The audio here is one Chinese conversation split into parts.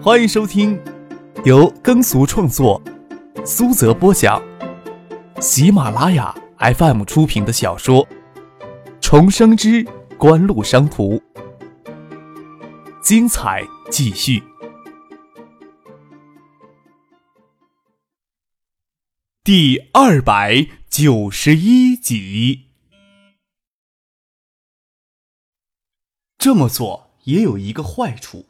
欢迎收听由耕俗创作、苏泽播讲、喜马拉雅 FM 出品的小说《重生之官路商途》，精彩继续，第二百九十一集。这么做也有一个坏处，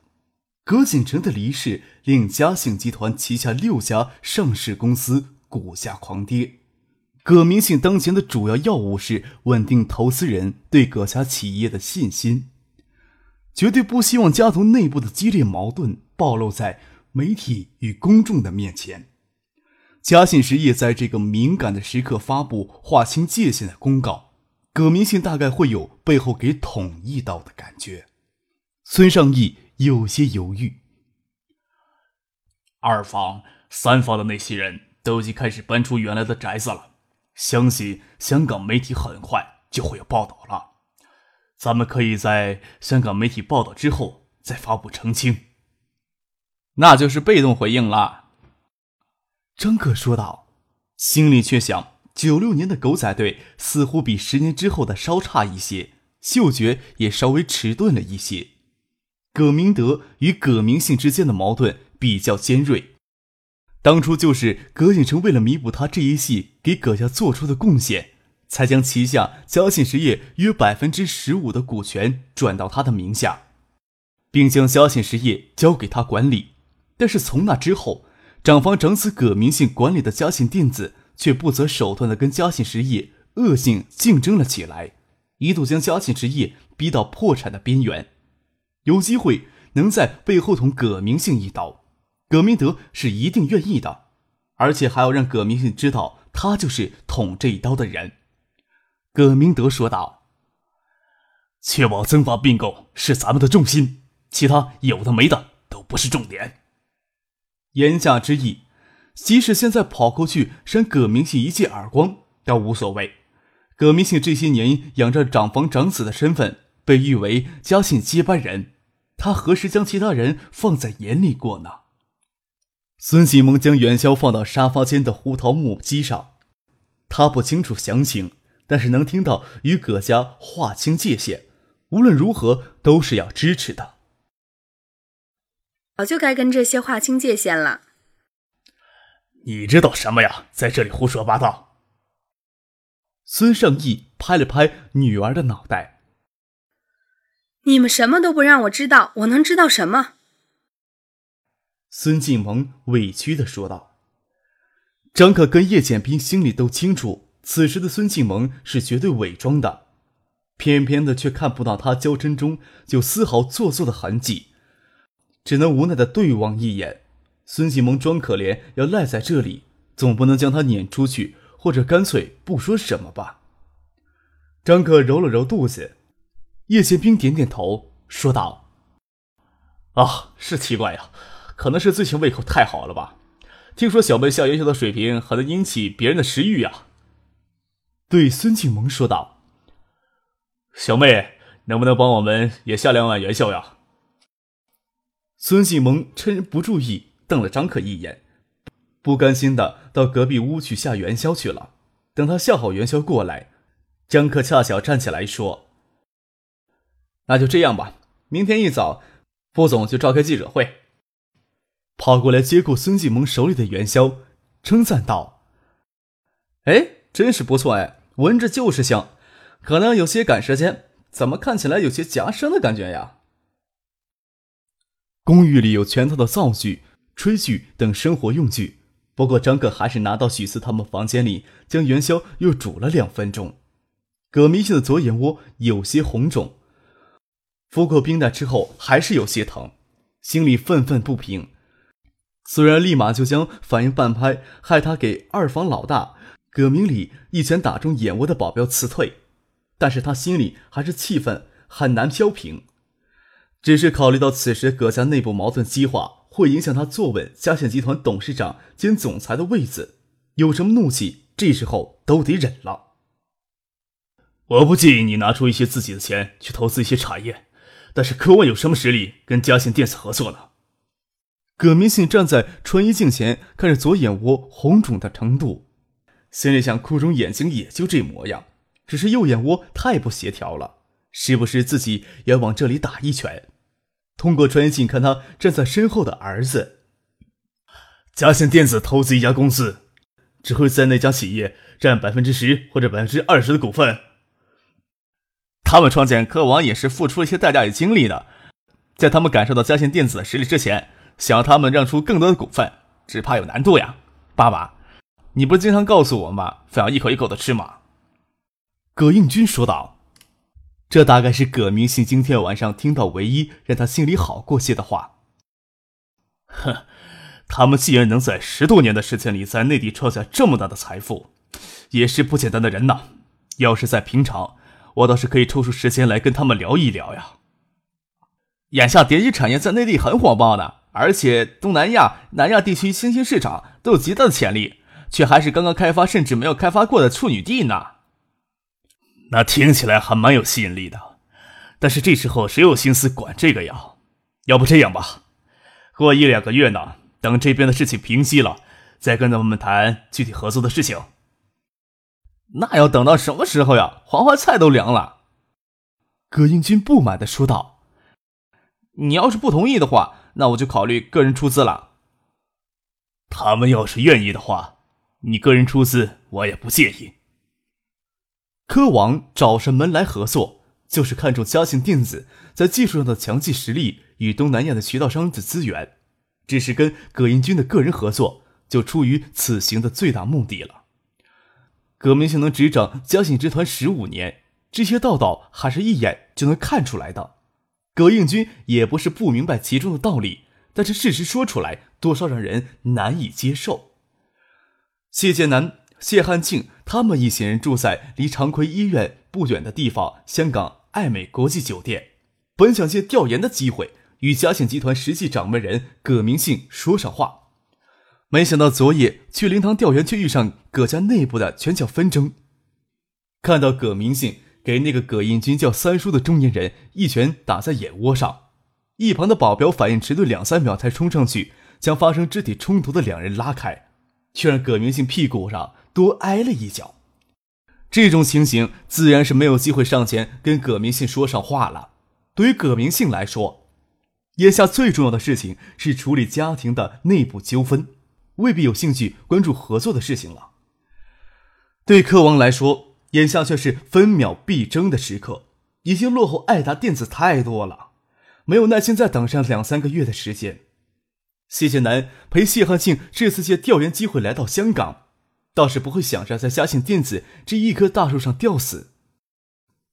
葛锦城的离世令嘉信集团旗下六家上市公司股价狂跌。葛明信当前的主要要务是稳定投资人对葛家企业的信心，绝对不希望家族内部的激烈矛盾暴露在媒体与公众的面前。嘉信实业在这个敏感的时刻发布划清界限的公告。葛明信大概会有背后给捅一刀的感觉。孙尚义有些犹豫。二房、三房的那些人都已经开始搬出原来的宅子了，相信香港媒体很快就会有报道了。咱们可以在香港媒体报道之后再发布澄清。那就是被动回应了。张可说道，心里却想。九六年的狗仔队似乎比十年之后的稍差一些，嗅觉也稍微迟钝了一些。葛明德与葛明信之间的矛盾比较尖锐，当初就是葛景成为了弥补他这一系给葛家做出的贡献，才将旗下嘉信实业约百分之十五的股权转到他的名下，并将嘉信实业交给他管理。但是从那之后，长房长子葛明信管理的嘉信电子。却不择手段的跟嘉信实业恶性竞争了起来，一度将嘉信实业逼到破产的边缘。有机会能在背后捅葛明信一刀，葛明德是一定愿意的，而且还要让葛明信知道他就是捅这一刀的人。葛明德说道：“确保增发并购是咱们的重心，其他有的没的都不是重点。”言下之意。即使现在跑过去扇葛明信一记耳光，倒无所谓。葛明信这些年仰着长房长子的身份，被誉为家信接班人，他何时将其他人放在眼里过呢？孙启蒙将元宵放到沙发间的胡桃木机上，他不清楚详情，但是能听到与葛家划清界限，无论如何都是要支持的。早就该跟这些划清界限了。你知道什么呀？在这里胡说八道！孙胜义拍了拍女儿的脑袋。你们什么都不让我知道，我能知道什么？孙静萌委屈的说道。张可跟叶简斌心里都清楚，此时的孙静萌是绝对伪装的，偏偏的却看不到他娇嗔中有丝毫做作的痕迹，只能无奈的对望一眼。孙继萌装可怜，要赖在这里，总不能将他撵出去，或者干脆不说什么吧。张可揉了揉肚子，叶宪兵点点头，说道：“啊，是奇怪呀，可能是最近胃口太好了吧？听说小妹下元宵的水平，很能引起别人的食欲呀。”对孙庆萌说道：“小妹，能不能帮我们也下两碗元宵呀？”孙继萌趁不注意。瞪了张可一眼，不甘心的到隔壁屋去下元宵去了。等他下好元宵过来，张可恰巧站起来说：“那就这样吧，明天一早，副总就召开记者会。”跑过来接过孙继萌手里的元宵，称赞道：“哎，真是不错哎，闻着就是香，可能有些赶时间，怎么看起来有些夹生的感觉呀？”公寓里有全套的灶具。炊具等生活用具，不过张可还是拿到许四他们房间里，将元宵又煮了两分钟。葛明信的左眼窝有些红肿，敷过冰袋之后还是有些疼，心里愤愤不平。虽然立马就将反应半拍，害他给二房老大葛明礼一拳打中眼窝的保镖辞退，但是他心里还是气愤，很难飘平。只是考虑到此时葛家内部矛盾激化。会影响他坐稳嘉信集团董事长兼总裁的位子，有什么怒气，这时候都得忍了。我不介意你拿出一些自己的钱去投资一些产业，但是科万有什么实力跟嘉信电子合作呢？葛明信站在穿衣镜前，看着左眼窝红肿的程度，心里想：哭肿眼睛也就这模样，只是右眼窝太不协调了，是不是自己也往这里打一拳？通过穿衣镜看他站在身后的儿子，嘉信电子投资一家公司，只会在那家企业占百分之十或者百分之二十的股份。他们创建科网也是付出了一些代价与精力的，在他们感受到嘉信电子的实力之前。想要他们让出更多的股份，只怕有难度呀。爸爸，你不是经常告诉我吗？非要一口一口的吃吗？葛应军说道。这大概是葛明信今天晚上听到唯一让他心里好过些的话。哼，他们既然能在十多年的时间里在内地创下这么大的财富，也是不简单的人呐。要是在平常，我倒是可以抽出时间来跟他们聊一聊呀。眼下蝶衣产业在内地很火爆呢。而且东南亚、南亚地区新兴市场都有极大的潜力，却还是刚刚开发甚至没有开发过的处女地呢。那听起来还蛮有吸引力的，但是这时候谁有心思管这个呀？要不这样吧，过一两个月呢，等这边的事情平息了，再跟他们谈具体合作的事情。那要等到什么时候呀？黄花菜都凉了。葛英军不满的说道：“你要是不同意的话。”那我就考虑个人出资了。他们要是愿意的话，你个人出资我也不介意。科王找上门来合作，就是看中嘉兴电子在技术上的强劲实力与东南亚的渠道商的资源。只是跟葛英军的个人合作，就出于此行的最大目的了。葛明星能执掌嘉信集团十五年，这些道道还是一眼就能看出来的。葛应军也不是不明白其中的道理，但是事实说出来，多少让人难以接受。谢建南、谢汉庆他们一行人住在离长奎医院不远的地方——香港爱美国际酒店，本想借调研的机会与嘉信集团实际掌门人葛明信说上话，没想到昨夜去灵堂调研，却遇上葛家内部的拳脚纷争。看到葛明信。给那个葛应军叫三叔的中年人一拳打在眼窝上，一旁的保镖反应迟钝两三秒才冲上去将发生肢体冲突的两人拉开，却让葛明信屁股上多挨了一脚。这种情形自然是没有机会上前跟葛明信说上话了。对于葛明信来说，眼下最重要的事情是处理家庭的内部纠纷，未必有兴趣关注合作的事情了。对柯王来说。眼下却是分秒必争的时刻，已经落后爱达电子太多了，没有耐心再等上两三个月的时间。谢谢南陪谢汉庆这次借调研机会来到香港，倒是不会想着在嘉兴电子这一棵大树上吊死。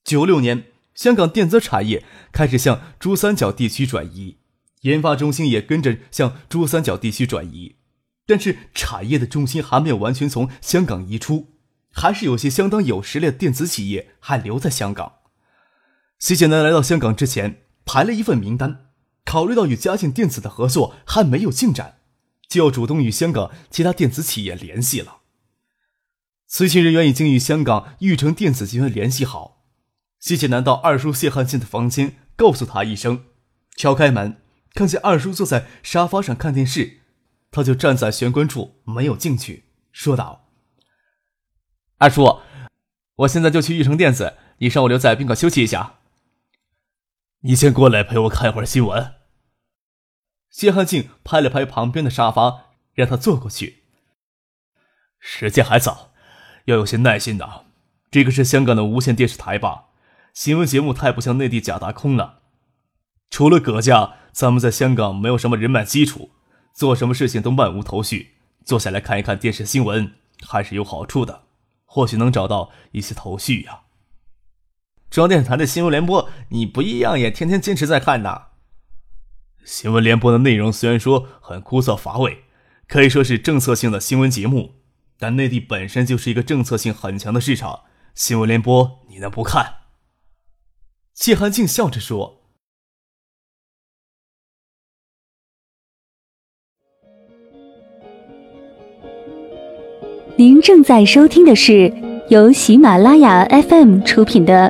九六年，香港电子产业开始向珠三角地区转移，研发中心也跟着向珠三角地区转移，但是产业的重心还没有完全从香港移出。还是有些相当有实力的电子企业还留在香港。谢简南来到香港之前排了一份名单，考虑到与嘉信电子的合作还没有进展，就要主动与香港其他电子企业联系了。随行人员已经与香港玉成电子集团联系好。谢简南到二叔谢汉信的房间，告诉他一声，敲开门，看见二叔坐在沙发上看电视，他就站在玄关处没有进去，说道。二叔，我现在就去玉成电子，你让我留在宾馆休息一下。你先过来陪我看一会儿新闻。谢汉庆拍了拍旁边的沙发，让他坐过去。时间还早，要有些耐心的。这个是香港的无线电视台吧？新闻节目太不像内地假大空了。除了葛家，咱们在香港没有什么人脉基础，做什么事情都漫无头绪。坐下来看一看电视新闻，还是有好处的。或许能找到一些头绪呀。中央电视台的新闻联播，你不一样也天天坚持在看呐。新闻联播的内容虽然说很枯燥乏味，可以说是政策性的新闻节目，但内地本身就是一个政策性很强的市场，新闻联播你能不看？谢寒静笑着说。您正在收听的是由喜马拉雅 FM 出品的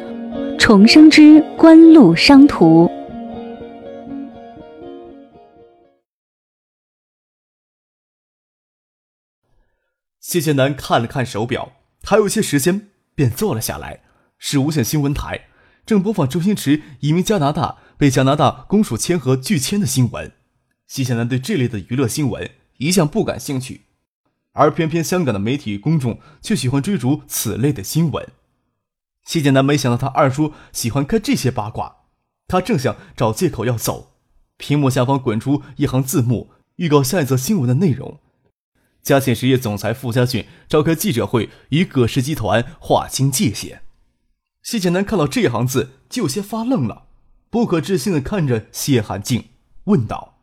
《重生之官路商途》。谢谢南看了看手表，还有一些时间，便坐了下来。是无线新闻台，正播放周星驰移民加拿大被加拿大公署签和拒签的新闻。谢谢南对这类的娱乐新闻一向不感兴趣。而偏偏香港的媒体公众却喜欢追逐此类的新闻。谢剑南没想到他二叔喜欢看这些八卦，他正想找借口要走，屏幕下方滚出一行字幕，预告下一则新闻的内容：嘉信实业总裁傅家俊召开记者会，与葛氏集团划清界限。谢剑南看到这行字，就有些发愣了，不可置信的看着谢寒静，问道：“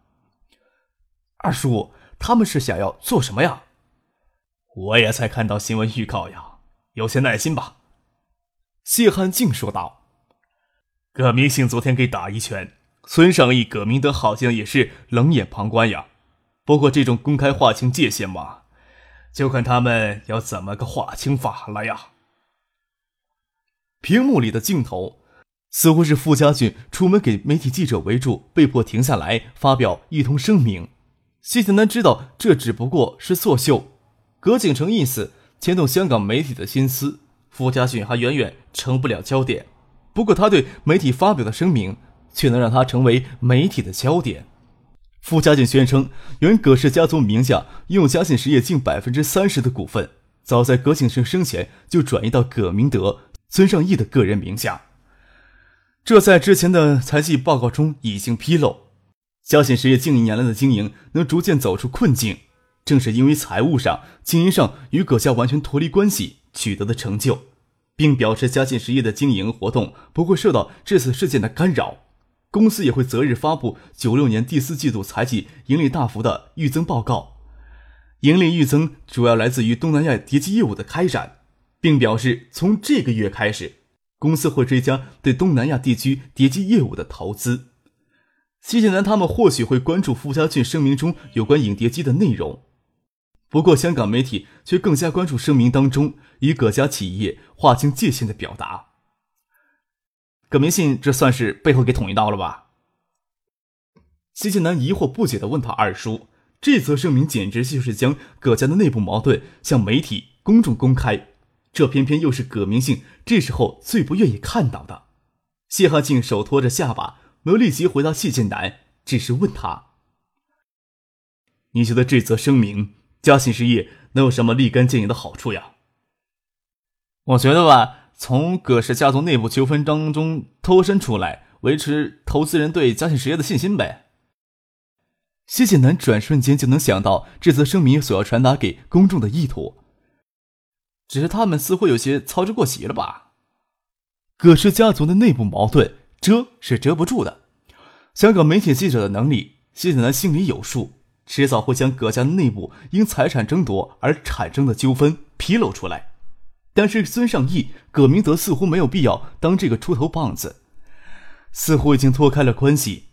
二叔，他们是想要做什么呀？”我也才看到新闻预告呀，有些耐心吧。谢汉静说道：“葛明信昨天给打一拳，孙尚义、葛明德好像也是冷眼旁观呀。不过这种公开划清界限嘛，就看他们要怎么个划清法了呀。”屏幕里的镜头似乎是傅家俊出门给媒体记者围住，被迫停下来发表一通声明。谢剑南知道这只不过是作秀，葛景成一死牵动香港媒体的心思。傅家俊还远远成不了焦点，不过他对媒体发表的声明却能让他成为媒体的焦点。傅家俊宣称，原葛氏家族名下拥有嘉信实业近百分之三十的股份，早在葛景生生前就转移到葛明德、孙尚义的个人名下。这在之前的财季报告中已经披露。嘉信实业近一年来的经营能逐渐走出困境，正是因为财务上、经营上与葛家完全脱离关系。取得的成就，并表示嘉信实业的经营活动不会受到这次事件的干扰，公司也会择日发布九六年第四季度财季盈利大幅的预增报告。盈利预增主要来自于东南亚叠机业务的开展，并表示从这个月开始，公司会追加对东南亚地区叠机业务的投资。谢剑南他们或许会关注傅家俊声明中有关影碟机的内容。不过，香港媒体却更加关注声明当中与葛家企业划清界限的表达。葛明信这算是背后给捅一刀了吧？谢剑南疑惑不解的问他二叔：“这则声明简直就是将葛家的内部矛盾向媒体公众公开，这偏偏又是葛明信这时候最不愿意看到的。”谢汉庆手托着下巴，没有立即回答谢剑南，只是问他：“你觉得这则声明？”嘉信实业能有什么立竿见影的好处呀？我觉得吧，从葛氏家族内部纠纷当中脱身出来，维持投资人对嘉信实业的信心呗。谢剑南转瞬间就能想到这则声明所要传达给公众的意图，只是他们似乎有些操之过急了吧？葛氏家族的内部矛盾遮是遮不住的，香港媒体记者的能力，谢剑南心里有数。迟早会将葛家内部因财产争夺而产生的纠纷披露出来，但是孙尚义、葛明德似乎没有必要当这个出头棒子，似乎已经脱开了关系，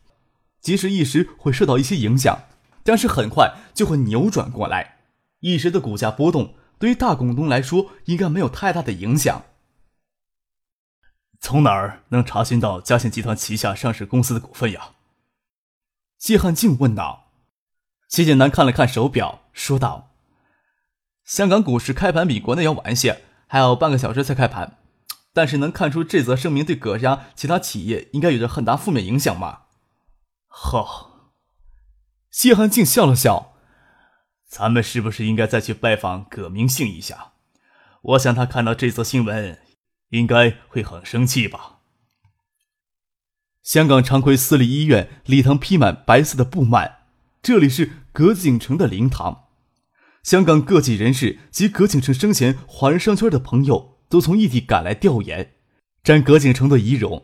即使一时会受到一些影响，但是很快就会扭转过来。一时的股价波动对于大股东来说应该没有太大的影响。从哪儿能查询到嘉信集团旗下上市公司的股份呀？谢汉静问道。谢剑南看了看手表，说道：“香港股市开盘比国内要晚些，还有半个小时才开盘。但是能看出这则声明对葛家其他企业应该有着很大负面影响吗？”好，谢汉静笑了笑：“咱们是不是应该再去拜访葛明信一下？我想他看到这则新闻，应该会很生气吧。”香港长奎私立医院礼堂披满白色的布幔。这里是葛景成的灵堂，香港各界人士及葛景成生前华人商圈的朋友都从异地赶来调研，瞻葛景成的遗容。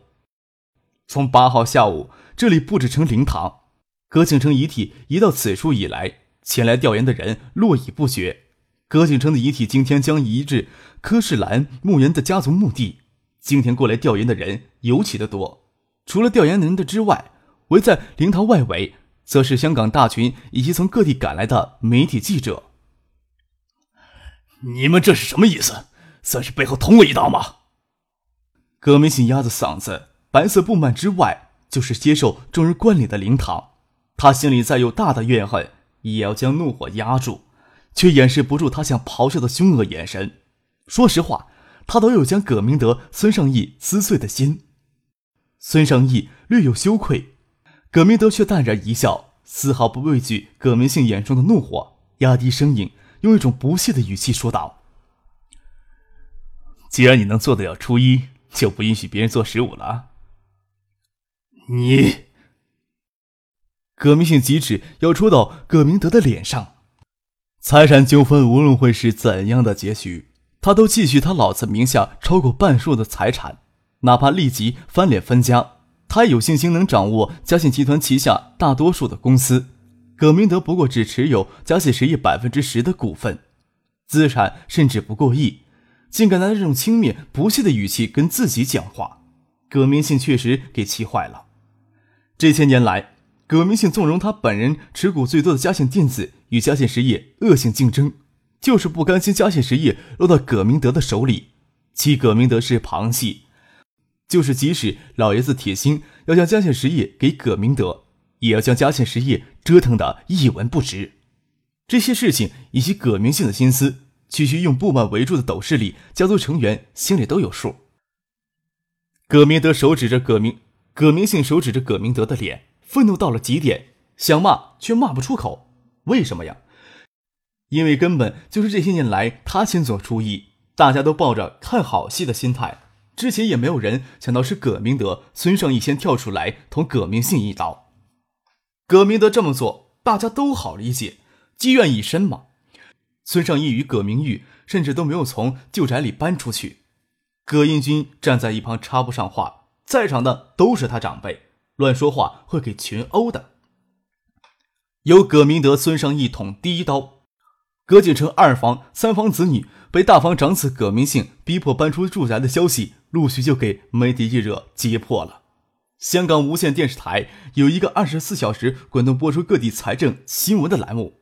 从八号下午，这里布置成灵堂，葛景成遗体移到此处以来，前来调研的人络绎不绝。葛景成的遗体今天将移至柯世兰墓园的家族墓地，今天过来调研的人尤其的多。除了调研人的之外，围在灵堂外围。则是香港大群以及从各地赶来的媒体记者。你们这是什么意思？算是背后捅我一刀吗？葛明信压着嗓子，白色布幔之外就是接受众人观礼的灵堂。他心里再有大的怨恨，也要将怒火压住。却掩饰不住他想咆哮的凶恶眼神。说实话，他都有将葛明德、孙尚义撕碎的心。孙尚义略有羞愧，葛明德却淡然一笑，丝毫不畏惧葛明信眼中的怒火，压低声音，用一种不屑的语气说道：“既然你能做得了初一，就不允许别人做十五了。”你，葛明信急指要戳到葛明德的脸上。财产纠纷无论会是怎样的结局，他都继续他老子名下超过半数的财产，哪怕立即翻脸分家，他有信心能掌握嘉信集团旗下大多数的公司。葛明德不过只持有嘉信实业百分之十的股份，资产甚至不过亿，竟敢拿这种轻蔑不屑的语气跟自己讲话，葛明信确实给气坏了。这些年来，葛明信纵容他本人持股最多的嘉信电子与嘉信实业恶性竞争，就是不甘心嘉信实业落到葛明德的手里，其葛明德是旁系，就是即使老爷子铁心要将嘉信实业给葛明德，也要将嘉信实业折腾得一文不值。这些事情以及葛明信的心思，区区用布幔围住的斗室里家族成员心里都有数。葛明德手指着葛明。葛明信手指着葛明德的脸，愤怒到了极点，想骂却骂不出口。为什么呀？因为根本就是这些年来他先做出一，大家都抱着看好戏的心态，之前也没有人想到是葛明德、孙尚义先跳出来捅葛明信一刀。葛明德这么做，大家都好理解，积怨已深嘛。孙尚义与葛明玉甚至都没有从旧宅里搬出去，葛英军站在一旁插不上话。在场的都是他长辈，乱说话会给群殴的。由葛明德、孙尚义捅第一刀，葛景成二房、三房子女被大房长子葛明信逼迫搬出住宅的消息，陆续就给媒体记者揭破了。香港无线电视台有一个二十四小时滚动播出各地财政新闻的栏目，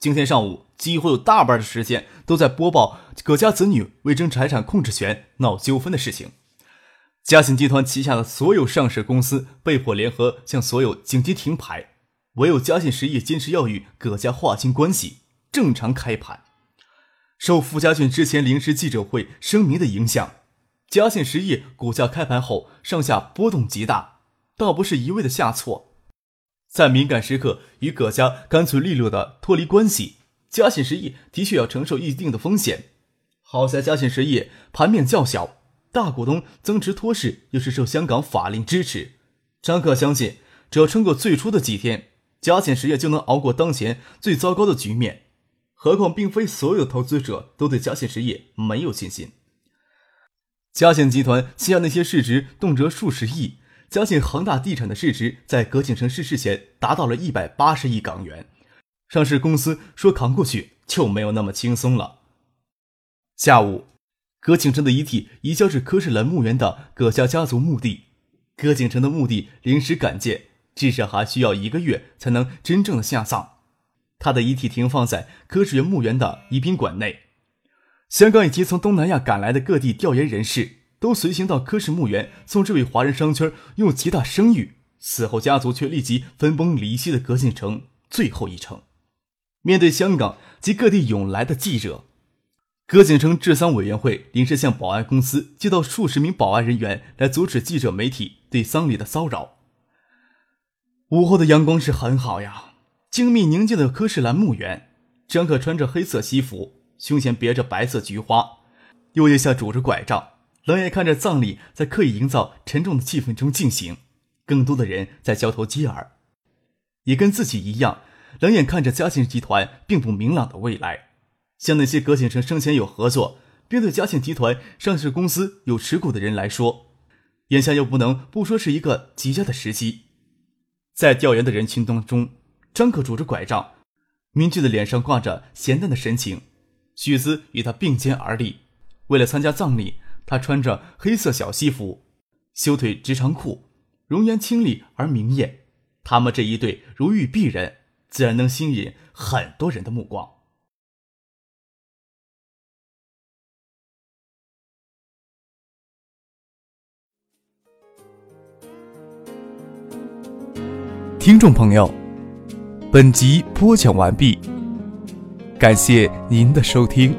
今天上午几乎有大半的时间都在播报葛家子女为争财产控制权闹纠纷的事情。嘉信集团旗下的所有上市公司被迫联合向所有紧急停牌，唯有嘉信实业坚持要与葛家划清关系，正常开盘。受傅家俊之前临时记者会声明的影响，嘉信实业股价开盘后上下波动极大，倒不是一味的下挫，在敏感时刻与葛家干脆利落的脱离关系，嘉信实业的确要承受一定的风险。好在嘉信实业盘面较小。大股东增持托市又是受香港法令支持，张克相信，只要撑过最初的几天，嘉信实业就能熬过当前最糟糕的局面。何况，并非所有投资者都对嘉信实业没有信心。嘉信集团旗下那些市值动辄数十亿，嘉信恒大地产的市值在葛景成逝世前达到了一百八十亿港元，上市公司说扛过去就没有那么轻松了。下午。葛景成的遗体移交至柯世兰墓园的葛家家族墓地。葛景成的墓地临时改建，至少还需要一个月才能真正的下葬。他的遗体停放在柯世源墓园的仪宾馆内。香港以及从东南亚赶来的各地调研人士都随行到柯氏墓园，送这位华人商圈拥有极大声誉、死后家族却立即分崩离析的葛景成最后一程。面对香港及各地涌来的记者。葛景成治丧委员会临时向保安公司接到数十名保安人员来阻止记者媒体对丧礼的骚扰。午后的阳光是很好呀，精密宁静的柯世兰墓园。张可穿着黑色西服，胸前别着白色菊花，右腋下拄着拐杖，冷眼看着葬礼在刻意营造沉重的气氛中进行。更多的人在交头接耳，也跟自己一样，冷眼看着嘉信集团并不明朗的未来。像那些葛景成生前有合作，并对嘉信集团上市公司有持股的人来说，眼下又不能不说是一个极佳的时机。在调研的人群当中，张可拄着拐杖，明俊的脸上挂着咸淡的神情。许姿与他并肩而立，为了参加葬礼，他穿着黑色小西服，修腿直长裤，容颜清丽而明艳。他们这一对如玉璧人，自然能吸引很多人的目光。听众朋友，本集播讲完毕，感谢您的收听。